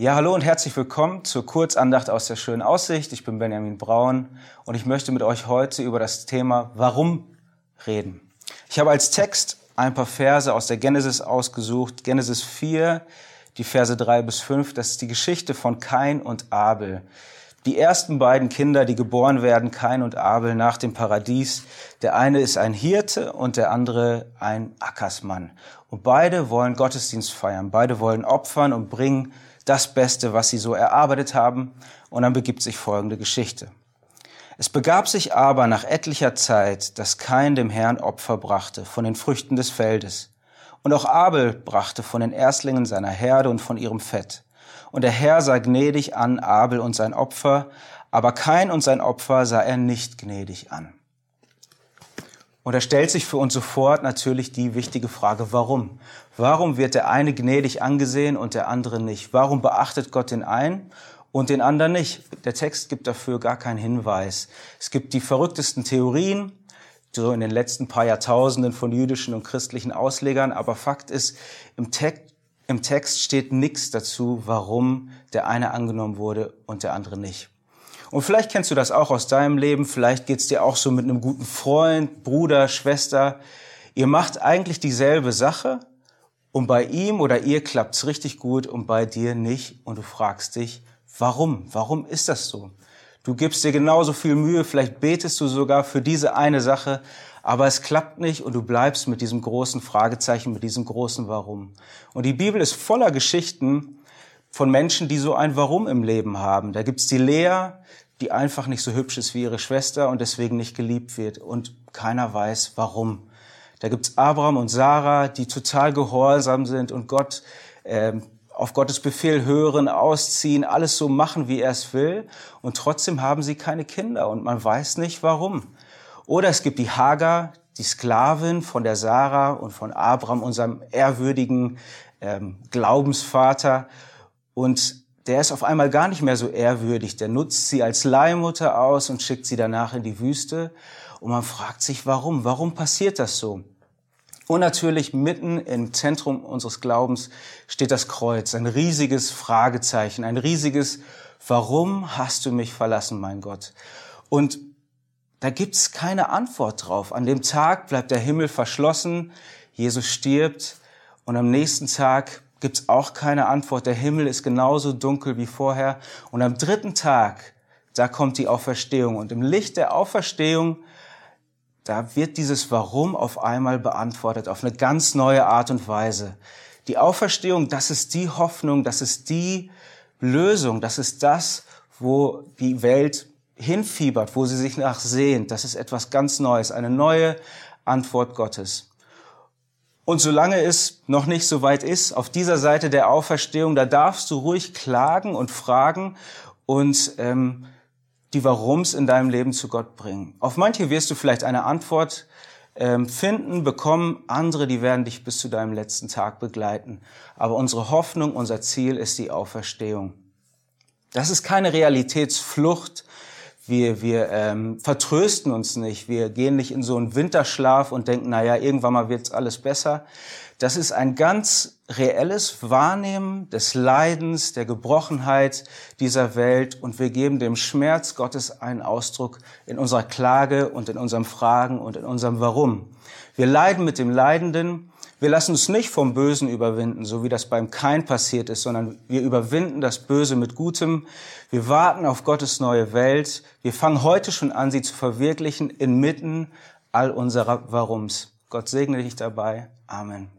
Ja, hallo und herzlich willkommen zur Kurzandacht aus der schönen Aussicht. Ich bin Benjamin Braun und ich möchte mit euch heute über das Thema Warum reden. Ich habe als Text ein paar Verse aus der Genesis ausgesucht. Genesis 4, die Verse 3 bis 5. Das ist die Geschichte von Kain und Abel. Die ersten beiden Kinder, die geboren werden, Kain und Abel, nach dem Paradies. Der eine ist ein Hirte und der andere ein Ackersmann. Und beide wollen Gottesdienst feiern. Beide wollen opfern und bringen das Beste, was sie so erarbeitet haben. Und dann begibt sich folgende Geschichte. Es begab sich aber nach etlicher Zeit, dass Kain dem Herrn Opfer brachte von den Früchten des Feldes. Und auch Abel brachte von den Erstlingen seiner Herde und von ihrem Fett. Und der Herr sah gnädig an Abel und sein Opfer, aber Kain und sein Opfer sah er nicht gnädig an. Und da stellt sich für uns sofort natürlich die wichtige Frage, warum? Warum wird der eine gnädig angesehen und der andere nicht? Warum beachtet Gott den einen und den anderen nicht? Der Text gibt dafür gar keinen Hinweis. Es gibt die verrücktesten Theorien, so in den letzten paar Jahrtausenden von jüdischen und christlichen Auslegern, aber Fakt ist, im Text, im Text steht nichts dazu, warum der eine angenommen wurde und der andere nicht. Und vielleicht kennst du das auch aus deinem Leben, vielleicht geht's dir auch so mit einem guten Freund, Bruder, Schwester. Ihr macht eigentlich dieselbe Sache und bei ihm oder ihr klappt's richtig gut und bei dir nicht und du fragst dich, warum? Warum ist das so? Du gibst dir genauso viel Mühe, vielleicht betest du sogar für diese eine Sache, aber es klappt nicht und du bleibst mit diesem großen Fragezeichen, mit diesem großen Warum. Und die Bibel ist voller Geschichten, von Menschen, die so ein Warum im Leben haben. Da gibt's die Lea, die einfach nicht so hübsch ist wie ihre Schwester und deswegen nicht geliebt wird und keiner weiß warum. Da gibt's Abraham und Sarah, die total gehorsam sind und Gott äh, auf Gottes Befehl hören, ausziehen, alles so machen, wie er es will und trotzdem haben sie keine Kinder und man weiß nicht warum. Oder es gibt die Hagar, die Sklavin von der Sarah und von Abraham, unserem ehrwürdigen ähm, Glaubensvater und der ist auf einmal gar nicht mehr so ehrwürdig. Der nutzt sie als Leihmutter aus und schickt sie danach in die Wüste. Und man fragt sich, warum? Warum passiert das so? Und natürlich mitten im Zentrum unseres Glaubens steht das Kreuz, ein riesiges Fragezeichen, ein riesiges Warum hast du mich verlassen, mein Gott? Und da gibt's keine Antwort drauf. An dem Tag bleibt der Himmel verschlossen, Jesus stirbt und am nächsten Tag gibt's auch keine Antwort. Der Himmel ist genauso dunkel wie vorher. Und am dritten Tag, da kommt die Auferstehung. Und im Licht der Auferstehung, da wird dieses Warum auf einmal beantwortet, auf eine ganz neue Art und Weise. Die Auferstehung, das ist die Hoffnung, das ist die Lösung, das ist das, wo die Welt hinfiebert, wo sie sich nach sehnt. Das ist etwas ganz Neues, eine neue Antwort Gottes. Und solange es noch nicht so weit ist, auf dieser Seite der Auferstehung, da darfst du ruhig klagen und fragen und ähm, die Warums in deinem Leben zu Gott bringen. Auf manche wirst du vielleicht eine Antwort ähm, finden, bekommen, andere, die werden dich bis zu deinem letzten Tag begleiten. Aber unsere Hoffnung, unser Ziel ist die Auferstehung. Das ist keine Realitätsflucht, wir, wir ähm, vertrösten uns nicht, wir gehen nicht in so einen Winterschlaf und denken, na ja, irgendwann mal wird's alles besser. Das ist ein ganz reelles Wahrnehmen des Leidens, der Gebrochenheit dieser Welt und wir geben dem Schmerz Gottes einen Ausdruck in unserer Klage und in unserem Fragen und in unserem Warum. Wir leiden mit dem Leidenden wir lassen uns nicht vom Bösen überwinden, so wie das beim Kain passiert ist, sondern wir überwinden das Böse mit Gutem. Wir warten auf Gottes neue Welt. Wir fangen heute schon an, sie zu verwirklichen inmitten all unserer Warums. Gott segne dich dabei. Amen.